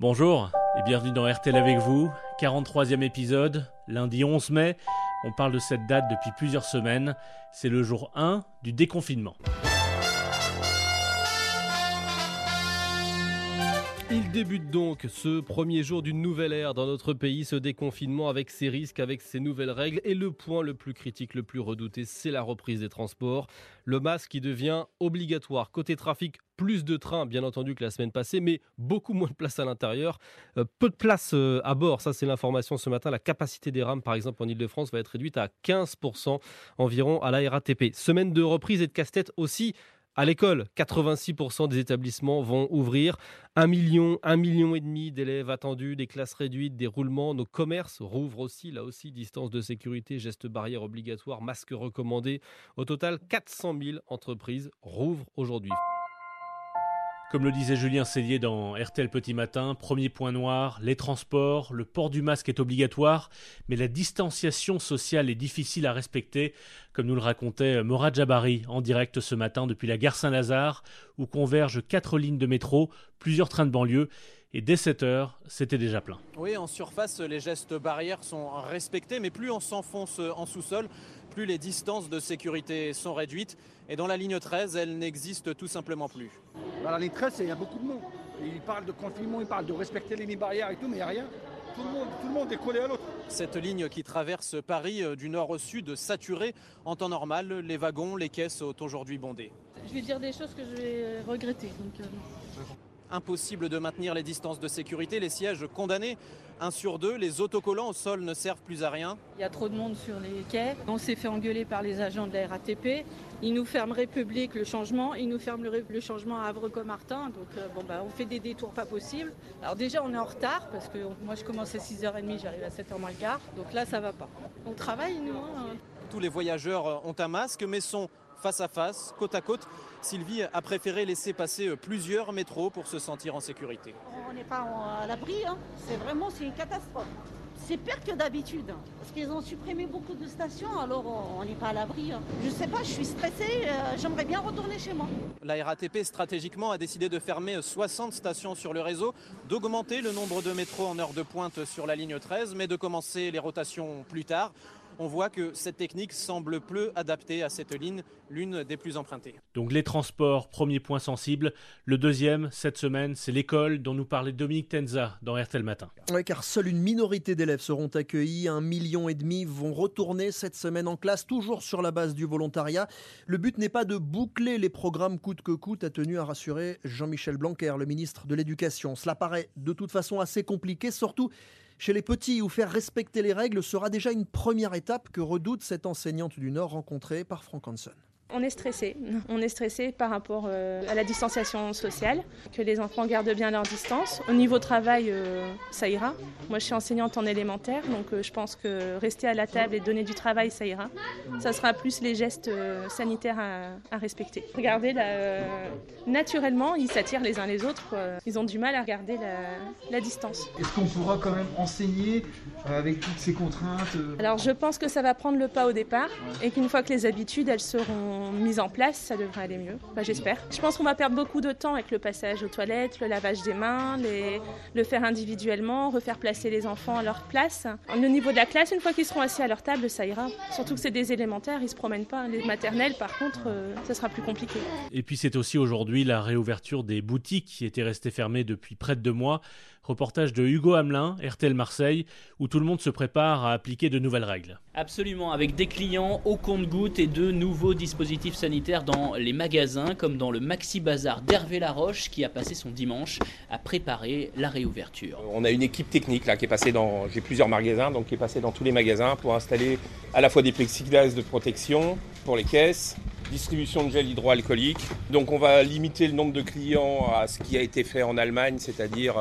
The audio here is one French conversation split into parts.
Bonjour et bienvenue dans RTL avec vous, 43e épisode, lundi 11 mai. On parle de cette date depuis plusieurs semaines. C'est le jour 1 du déconfinement. Il débute donc ce premier jour d'une nouvelle ère dans notre pays, ce déconfinement avec ses risques, avec ses nouvelles règles. Et le point le plus critique, le plus redouté, c'est la reprise des transports. Le masque qui devient obligatoire. Côté trafic, plus de trains, bien entendu, que la semaine passée, mais beaucoup moins de place à l'intérieur. Euh, peu de place euh, à bord, ça c'est l'information ce matin. La capacité des rames, par exemple, en Ile-de-France, va être réduite à 15% environ à la RATP. Semaine de reprise et de casse-tête aussi à l'école, 86% des établissements vont ouvrir. Un million, un million et demi d'élèves attendus, des classes réduites, des roulements. Nos commerces rouvrent aussi, là aussi, distance de sécurité, gestes barrières obligatoires, masques recommandés. Au total, 400 000 entreprises rouvrent aujourd'hui. Comme le disait Julien Cellier dans RTL Petit Matin, premier point noir, les transports, le port du masque est obligatoire, mais la distanciation sociale est difficile à respecter, comme nous le racontait Morad Jabari en direct ce matin depuis la gare Saint-Lazare, où convergent quatre lignes de métro, plusieurs trains de banlieue, et dès 7 heures, c'était déjà plein. Oui, en surface, les gestes barrières sont respectés, mais plus on s'enfonce en sous-sol, plus les distances de sécurité sont réduites. Et dans la ligne 13, elles n'existent tout simplement plus. Dans la ligne 13, il y a beaucoup de monde. Ils parlent de confinement, ils parlent de respecter les barrières et tout, mais il n'y a rien. Tout le, monde, tout le monde est collé à l'autre. Cette ligne qui traverse Paris euh, du nord au sud, saturée en temps normal, les wagons, les caisses sont aujourd'hui bondées. Je vais dire des choses que je vais regretter. Donc, euh, Impossible de maintenir les distances de sécurité, les sièges condamnés, un sur deux, les autocollants au sol ne servent plus à rien. Il y a trop de monde sur les quais, on s'est fait engueuler par les agents de la RATP, ils nous ferment République le changement, ils nous ferment le, changement à Havre-Comartin, donc euh, bon, bah, on fait des détours pas possibles. Alors déjà on est en retard, parce que moi je commence à 6h30, j'arrive à 7h moins le quart, donc là ça va pas. On travaille nous. Hein. Tous les voyageurs ont un masque, mais sont face à face, côte à côte. Sylvie a préféré laisser passer euh, plusieurs métros pour se sentir en sécurité. On n'est pas à l'abri, hein. c'est vraiment c'est une catastrophe. C'est pire que d'habitude, parce qu'ils ont supprimé beaucoup de stations, alors on n'est pas à l'abri. Hein. Je ne sais pas, je suis stressée, euh, j'aimerais bien retourner chez moi. La RATP stratégiquement a décidé de fermer 60 stations sur le réseau, d'augmenter le nombre de métros en heure de pointe sur la ligne 13, mais de commencer les rotations plus tard on voit que cette technique semble peu adaptée à cette ligne, l'une des plus empruntées. Donc les transports, premier point sensible. Le deuxième, cette semaine, c'est l'école dont nous parlait Dominique Tenza dans RTL Matin. Oui, car seule une minorité d'élèves seront accueillis. Un million et demi vont retourner cette semaine en classe, toujours sur la base du volontariat. Le but n'est pas de boucler les programmes coûte que coûte, a tenu à rassurer Jean-Michel Blanquer, le ministre de l'Éducation. Cela paraît de toute façon assez compliqué, surtout chez les petits, où faire respecter les règles sera déjà une première étape que redoute cette enseignante du Nord rencontrée par Frank Hansen. On est stressé. On est stressé par rapport euh, à la distanciation sociale, que les enfants gardent bien leur distance. Au niveau travail, euh, ça ira. Moi, je suis enseignante en élémentaire, donc euh, je pense que rester à la table et donner du travail, ça ira. Ça sera plus les gestes sanitaires à, respecter. Regardez, là, naturellement, ils s'attirent les uns les autres. Ils ont du mal à regarder la, la distance. Est-ce qu'on pourra quand même enseigner avec toutes ces contraintes Alors, je pense que ça va prendre le pas au départ et qu'une fois que les habitudes, elles seront mise en place, ça devrait aller mieux. J'espère. Je pense qu'on va perdre beaucoup de temps avec le passage aux toilettes, le lavage des mains, le faire individuellement, refaire placer les enfants à leur place. Au niveau de la classe, une fois qu'ils seront assis à leur table, ça ira. Surtout que c'est des élémentaires, ils se promènent pas. Les maternelles, par contre, euh, ça sera plus compliqué. Et puis c'est aussi aujourd'hui la réouverture des boutiques qui étaient restées fermées depuis près de deux mois. Reportage de Hugo Hamelin, RTL Marseille, où tout le monde se prépare à appliquer de nouvelles règles. Absolument, avec des clients au compte-gouttes et de nouveaux dispositifs sanitaires dans les magasins, comme dans le Maxi Bazar d'Hervé Laroche, qui a passé son dimanche à préparer la réouverture. On a une équipe technique là qui est passée dans, j'ai plusieurs magasins, donc qui est passée dans tous les magasins pour installer à la fois des plexiglas de protection pour les caisses, distribution de gel hydroalcoolique. Donc on va limiter le nombre de clients à ce qui a été fait en Allemagne, c'est-à-dire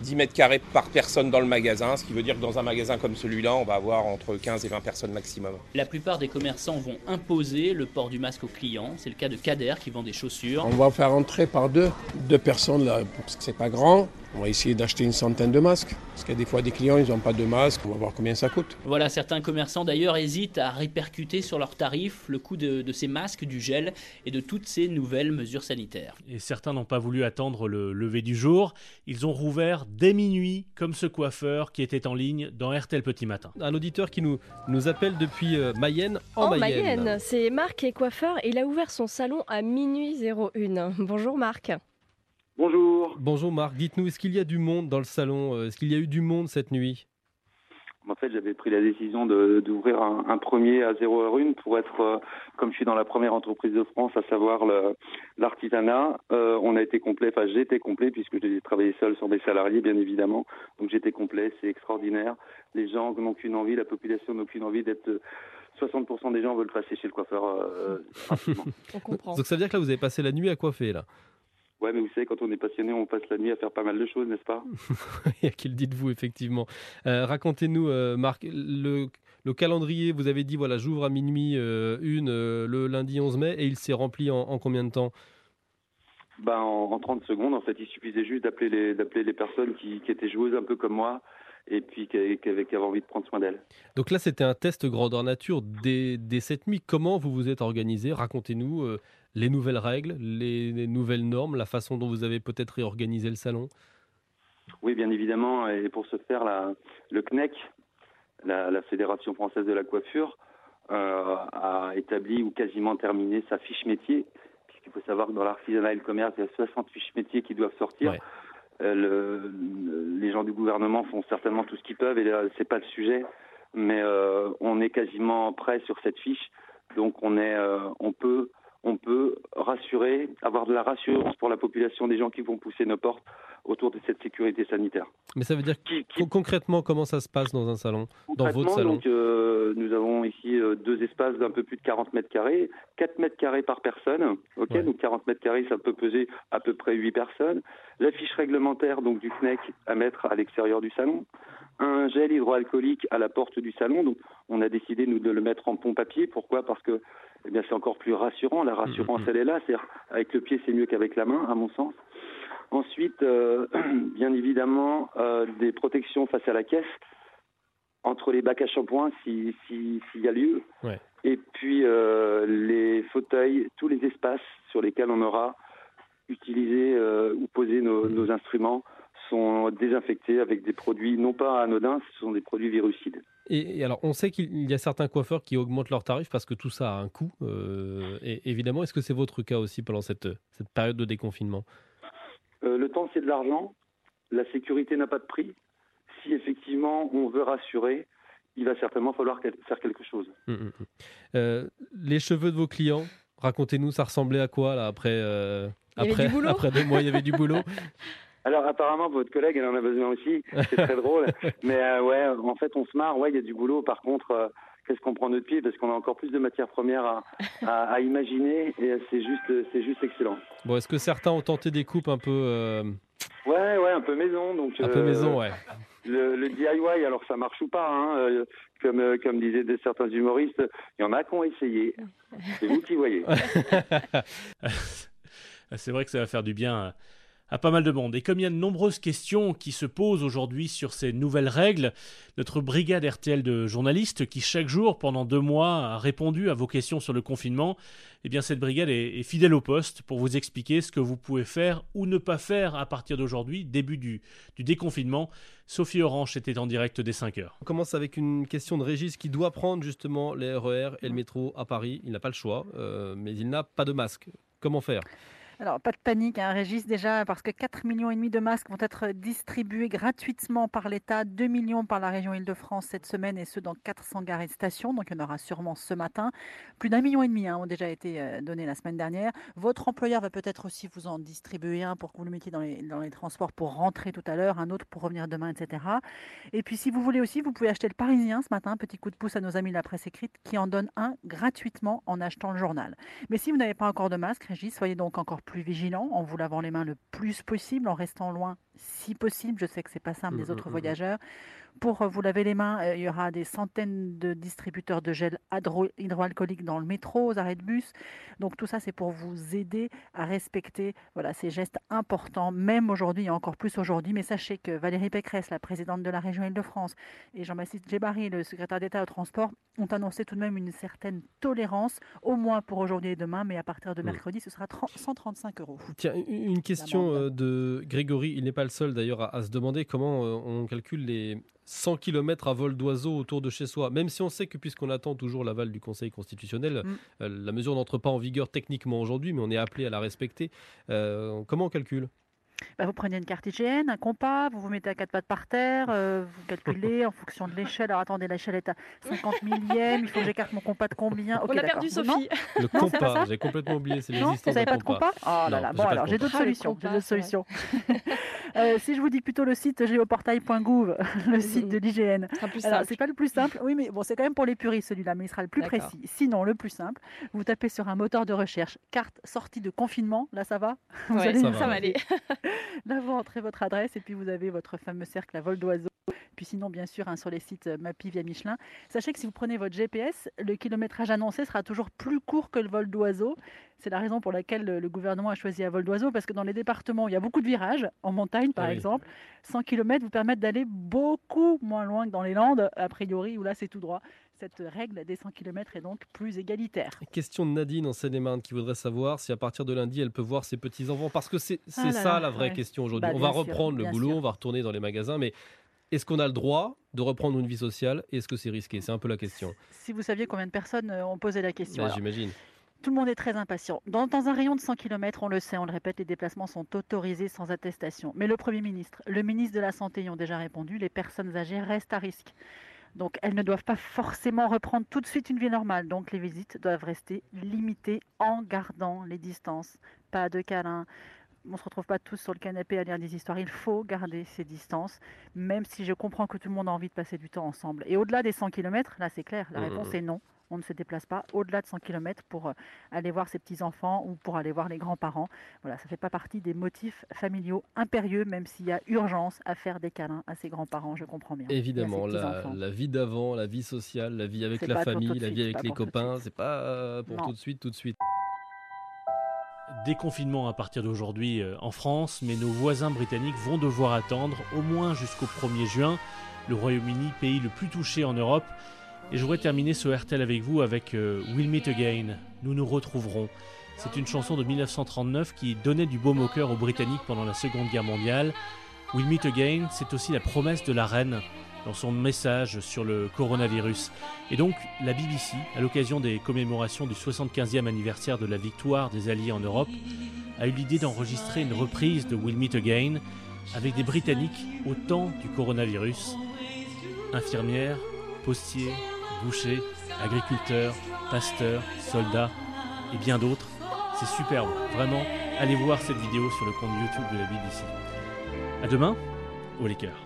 10 euh, mètres carrés par personne dans le magasin, ce qui veut dire que dans un magasin comme celui-là, on va avoir entre 15 et 20 personnes maximum. La plupart des commerçants vont imposer le port du masque aux clients. C'est le cas de Kader qui vend des chaussures. On va faire entrer par deux, deux personnes là, parce que c'est pas grand. On va essayer d'acheter une centaine de masques, parce qu'il y a des fois des clients, ils n'ont pas de masque, on va voir combien ça coûte. Voilà, certains commerçants d'ailleurs hésitent à répercuter sur leurs tarifs le coût de, de, ces masques, du gel et de toutes ces nouvelles mesures sanitaires. Et certains n'ont pas voulu attendre le lever du jour, ils ont rouvert dès minuit, comme ce coiffeur qui était en ligne dans RTL Petit Matin. Un auditeur qui nous, nous appelle depuis euh, Mayenne, en, en Mayenne. Mayenne. C'est Marc qui est coiffeur et il a ouvert son salon à minuit 01. Bonjour Marc. Bonjour. Bonjour Marc, dites-nous, est-ce qu'il y a du monde dans le salon euh, Est-ce qu'il y a eu du monde cette nuit en fait, j'avais pris la décision d'ouvrir un, un, premier à 0 heure une pour être, euh, comme je suis dans la première entreprise de France, à savoir l'artisanat. Euh, on a été complet, enfin j'étais complet puisque j'ai travaillé seul sur mes salariés, bien évidemment. Donc j'étais complet, c'est extraordinaire. Les gens n'ont qu'une envie, la population n'a qu'une envie d'être 60% des gens veulent passer chez le coiffeur euh, rapidement. Donc ça veut dire que là, vous avez passé la nuit à coiffer, là Ouais, mais vous savez, quand on est passionné, on passe la nuit à faire pas mal de choses, n'est-ce pas qui le dites-vous, effectivement euh, Racontez-nous, euh, Marc, le, le, calendrier, vous avez dit, voilà, j'ouvre à minuit euh, une le lundi 11 mai, et il s'est rempli en, en, combien de temps? Ben, en, en, 30 secondes, en fait, il suffisait juste d'appeler les, les personnes qui, qui, étaient joueuses un peu comme moi, et puis qui, avaient, envie de prendre soin d'elles. Donc là, c'était un test grandeur nature dès, dès cette nuit. Comment vous vous êtes organisé? Racontez-nous les nouvelles règles, les, les, nouvelles normes, la façon dont vous avez peut-être réorganisé le salon? Oui, bien évidemment. Et pour ce faire, la, le CNEC, la, la, Fédération française de la coiffure, euh, a établi ou quasiment terminé sa fiche métier. Puisqu'il faut savoir que dans l'artisanat et le commerce, il y a 60 fiches métiers qui doivent sortir. Ouais. Euh, le, les gens du gouvernement font certainement tout ce qu'ils peuvent et là, c'est pas le sujet. Mais euh, on est quasiment prêt sur cette fiche. Donc on, est, on peut on peut rassurer, avoir de la rassurance pour la population des gens qui vont pousser nos portes autour de cette sécurité sanitaire. Mais ça veut dire qui, qui... concrètement comment ça se passe dans un salon, dans votre salon donc, euh, Nous avons ici euh, deux espaces d'un peu plus de 40 mètres carrés, 4 mètres carrés par personne. Ok, ouais. donc 40 mètres carrés, ça peut peser à peu près 8 personnes. La fiche réglementaire donc du FNEC à mettre à l'extérieur du salon. Un gel hydroalcoolique à la porte du salon. Donc, on a décidé nous de le mettre en pompe papier. Pourquoi? Parce que eh bien, c'est encore plus rassurant. La rassurance, mmh, elle est là. C'est avec le pied, c'est mieux qu'avec la main, à mon sens. Ensuite, euh, bien évidemment, euh, des protections face à la caisse entre les bacs à shampoing s'il si, si, y a lieu. Ouais. Et puis euh, les fauteuils, tous les espaces sur lesquels on aura utilisé ou posé nos, nos instruments sont désinfectés avec des produits non pas anodins, ce sont des produits virucides. Et, et, alors, on sait qu'il y a certains coiffeurs qui augmentent leurs tarifs parce que tout ça a un coût. Euh, et évidemment, est-ce que c'est votre cas aussi pendant cette, cette période de déconfinement? Euh, Le temps, c'est de l'argent. La sécurité n'a pas de prix. Si effectivement on veut rassurer, il va certainement falloir faire quelque chose. Mmh, mmh. Euh, les cheveux de vos clients, racontez-nous, ça ressemblait à quoi là après après, après deux mois, il y avait du boulot? Alors apparemment votre collègue elle en a besoin aussi, c'est très drôle. Mais euh, ouais, en fait on se marre, ouais, il y a du boulot. Par contre, euh, qu'est-ce qu'on prend notre pied? Parce qu'on a encore plus de matières premières à, à, à imaginer et c'est juste, c'est juste excellent. Bon, est-ce que certains ont tenté des coupes un peu euh... Ouais, ouais, un peu maison, donc. Un peu maison, ouais. Le, le, DIY, alors ça marche ou pas, hein, comme, euh, comme disaient de certains humoristes, il y en a qui ont essayé. C'est vous qui voyez. c'est vrai que ça va faire du bien à pas mal de monde. Et comme il y a de nombreuses questions qui se posent aujourd'hui sur ces nouvelles règles, notre brigade RTL de journalistes qui chaque jour pendant deux mois a répondu à vos questions sur le confinement, eh bien cette brigade est, fidèle au poste pour vous expliquer ce que vous pouvez faire ou ne pas faire à partir d'aujourd'hui, début du, déconfinement. Sophie Orange était en direct dès 5 heures. On commence avec une question de Régis qui doit prendre justement les RER et le métro à Paris. Il n'a pas le choix, euh, mais il n'a pas de masque. Comment faire? Alors, pas de panique, hein, Régis, déjà, parce que 4 millions de masques vont être distribués gratuitement par l'État, 2 millions par la région Île-de-France cette semaine, et ce dans 400 gares et stations. Donc, il y en aura sûrement ce matin. Plus d'un million et demi hein, ont déjà été euh, donnés la semaine dernière. Votre employeur va peut-être aussi vous en distribuer un pour que vous le mettiez dans les, dans les transports pour rentrer tout à l'heure, un autre pour revenir demain, etc. Et puis, si vous voulez aussi, vous pouvez acheter le Parisien ce matin, petit coup de pouce à nos amis de la presse écrite, qui en donne un gratuitement en achetant le journal. Mais si vous n'avez pas encore de masque, Régis, soyez donc encore plus vigilant en vous lavant les mains le plus possible, en restant loin si possible. Je sais que c'est pas simple des mmh, autres mmh, mmh. voyageurs. Pour euh, vous laver les mains, euh, il y aura des centaines de distributeurs de gel hydro- hydroalcoolique dans le métro, aux arrêts de bus. Donc tout ça, c'est pour vous aider à respecter voilà, ces gestes importants, même aujourd'hui et encore plus aujourd'hui. Mais sachez que Valérie Pécresse, la présidente de la région Île-de-France, et Jean-Baptiste Djebari, le secrétaire d'État au transport, ont annoncé tout de même une certaine tolérance, au moins pour aujourd'hui et demain, mais à partir de mercredi, ce sera 30 135 euros. Tiens, une question euh, de Grégory, il n'est pas le seul d'ailleurs à, à se demander comment on calcule les 100 km à vol d'oiseau autour de chez soi. Même si on sait que puisqu'on attend toujours l'aval du Conseil constitutionnel, Mm. euh, la mesure n'entre pas en vigueur techniquement aujourd'hui, mais on est appelé à la respecter. Euh, comment on calcule? Bah, vous prenez une carte hygiène, un compas, vous vous mettez à quatre pattes par terre, euh, vous calculez en fonction de l'échelle. Alors attendez, l'échelle est à 50 millième, il faut que j'écarte mon compas de combien? Ok, On a perdu Non Sophie. Le Non, pas compas, j'ai complètement oublié, c'est Non, l'existence vous n'avez pas de compas Oh là Non, là, j'ai bon alors j'ai compas. d'autres Ah, le solutions. J'ai compas, d'autres c'est vrai. solutions. Euh, si je vous dis plutôt le site géoportail.gouv, le site de l'IGN. Alors c'est pas le plus simple, oui mais bon c'est quand même pour les puristes celui-là, mais il sera le plus précis. Sinon le plus simple, vous tapez sur un moteur de recherche carte sortie de confinement, là ça va? Vous Ouais, allez ça va aller. Là, vous entrez votre adresse et puis vous avez votre fameux cercle à vol d'oiseau. Puis sinon, bien sûr, hein, sur les sites euh, Mappy via Michelin. Sachez que si vous prenez votre GPS, le kilométrage annoncé sera toujours plus court que le vol d'oiseau. C'est la raison pour laquelle le, le gouvernement a choisi un vol d'oiseau, parce que dans les départements où il y a beaucoup de virages, en montagne par Ah oui. exemple, 100 km vous permettent d'aller beaucoup moins loin que dans les Landes, a priori, où là c'est tout droit. Cette règle des 100 km est donc plus égalitaire. Question de Nadine en Seine-et-Marne qui voudrait savoir si à partir de lundi elle peut voir ses petits-enfants. Parce que c'est Ah ça la vraie ouais. question aujourd'hui. Bah, on va sûr, reprendre le boulot, sûr. on va retourner dans les magasins, mais est-ce qu'on a le droit de reprendre une vie sociale? Est-ce que c'est risqué? C'est un peu la question. Si vous saviez combien de personnes euh, ont posé la question. Bah, J'imagine. Tout le monde est très impatient. Dans, dans un rayon de 100 km, on le sait, on le répète, les déplacements sont autorisés sans attestation. Mais le Premier ministre, le ministre de la Santé y ont déjà répondu, les personnes âgées restent à risque. Donc elles ne doivent pas forcément reprendre tout de suite une vie normale. Donc les visites doivent rester limitées en gardant les distances. Pas de câlins. On ne se retrouve pas tous sur le canapé à lire des histoires. Il faut garder ces distances, même si je comprends que tout le monde a envie de passer du temps ensemble. Et au-delà des 100 km, là c'est clair, la Mhm. réponse est non. On ne se déplace pas au-delà de 100 km pour euh, aller voir ses petits-enfants ou pour aller voir les grands-parents. Voilà, ça ne fait pas partie des motifs familiaux impérieux, même s'il y a urgence à faire des câlins à ses grands-parents, je comprends bien. ses Évidemment, la, vie d'avant, la vie sociale, la vie avec la famille, la vie avec les copains, c'est pas euh, pour Non. tout de suite, tout de suite. Déconfinement à partir d'aujourd'hui euh, en France, mais nos voisins britanniques vont devoir attendre au moins jusqu'au 1er juin. Le Royaume-Uni, pays le plus touché en Europe. Et je voudrais terminer ce RTL avec vous avec euh, We'll Meet Again. Nous nous retrouverons. C'est une chanson de 1939 qui donnait du baume au cœur aux Britanniques pendant la Seconde Guerre mondiale. We'll Meet Again, c'est aussi la promesse de la reine dans son message sur le coronavirus. Et donc, la BBC, à l'occasion des commémorations du 75e anniversaire de la victoire des Alliés en Europe, a eu l'idée d'enregistrer une reprise de We'll Meet Again avec des Britanniques au temps du coronavirus. Infirmières, postiers, bouchers, agriculteurs, pasteurs, soldats et bien d'autres. C'est superbe, vraiment. Allez voir cette vidéo sur le compte YouTube de la BBC. À demain, au les.